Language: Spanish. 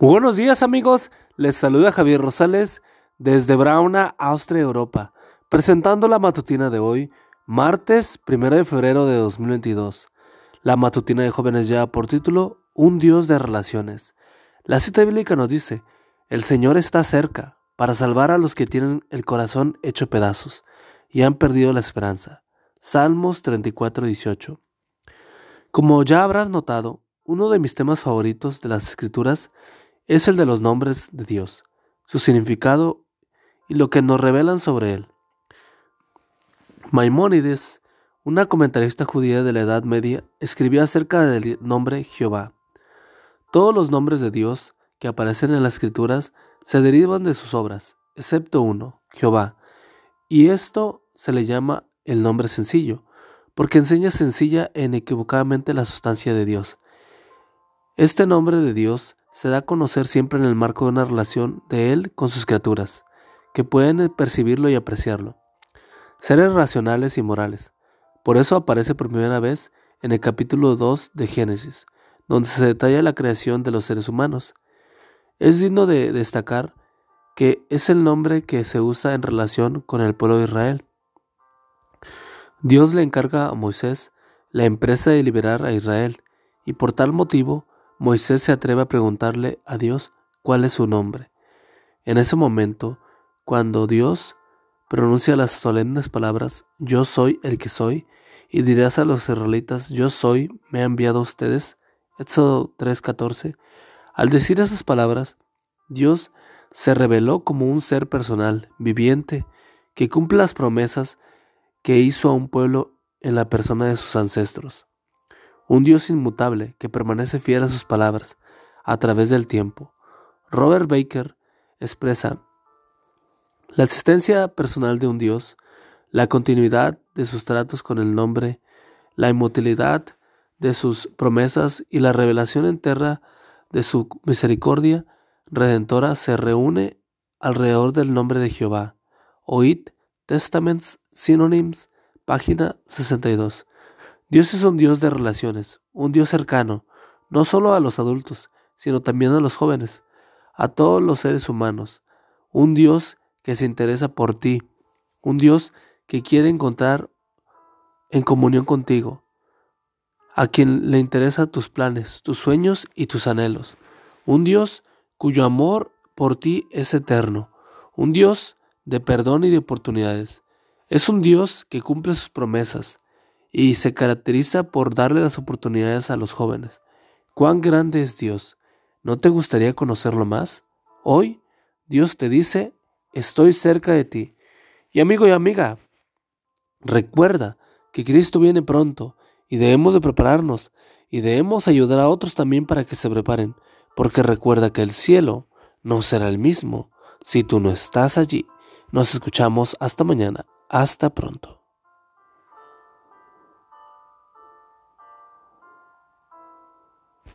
Buenos días amigos, les saluda Javier Rosales desde Brauna, Austria, Europa, presentando la matutina de hoy, martes 1 de febrero de 2022. La matutina de jóvenes ya por título Un Dios de Relaciones. La cita bíblica nos dice, el Señor está cerca para salvar a los que tienen el corazón hecho pedazos y han perdido la esperanza. Salmos 34, 18. Como ya habrás notado, uno de mis temas favoritos de las escrituras es el de los nombres de Dios, su significado y lo que nos revelan sobre él. Maimónides, una comentarista judía de la Edad Media, escribió acerca del nombre Jehová. Todos los nombres de Dios que aparecen en las escrituras se derivan de sus obras, excepto uno, Jehová, y esto se le llama el nombre sencillo, porque enseña sencilla e inequivocadamente la sustancia de Dios. Este nombre de Dios se da a conocer siempre en el marco de una relación de Él con sus criaturas, que pueden percibirlo y apreciarlo. Seres racionales y morales. Por eso aparece por primera vez en el capítulo 2 de Génesis, donde se detalla la creación de los seres humanos. Es digno de destacar que es el nombre que se usa en relación con el pueblo de Israel. Dios le encarga a Moisés la empresa de liberar a Israel, y por tal motivo Moisés se atreve a preguntarle a Dios cuál es su nombre. En ese momento, cuando Dios pronuncia las solemnes palabras, yo soy el que soy, y dirás a los israelitas, yo soy, me ha enviado a ustedes, Éxodo 3:14, al decir esas palabras, Dios se reveló como un ser personal, viviente, que cumple las promesas que hizo a un pueblo en la persona de sus ancestros un Dios inmutable que permanece fiel a sus palabras a través del tiempo. Robert Baker expresa la existencia personal de un Dios, la continuidad de sus tratos con el nombre, la inmutabilidad de sus promesas y la revelación enterra de su misericordia redentora se reúne alrededor del nombre de Jehová. Oíd Testaments Synonyms, página 62. Dios es un Dios de relaciones, un Dios cercano, no solo a los adultos, sino también a los jóvenes, a todos los seres humanos, un Dios que se interesa por ti, un Dios que quiere encontrar en comunión contigo, a quien le interesan tus planes, tus sueños y tus anhelos, un Dios cuyo amor por ti es eterno, un Dios de perdón y de oportunidades, es un Dios que cumple sus promesas, y se caracteriza por darle las oportunidades a los jóvenes. ¿Cuán grande es Dios? ¿No te gustaría conocerlo más? Hoy Dios te dice, estoy cerca de ti. Y amigo y amiga, recuerda que Cristo viene pronto y debemos de prepararnos y debemos ayudar a otros también para que se preparen, porque recuerda que el cielo no será el mismo si tú no estás allí. Nos escuchamos hasta mañana. Hasta pronto.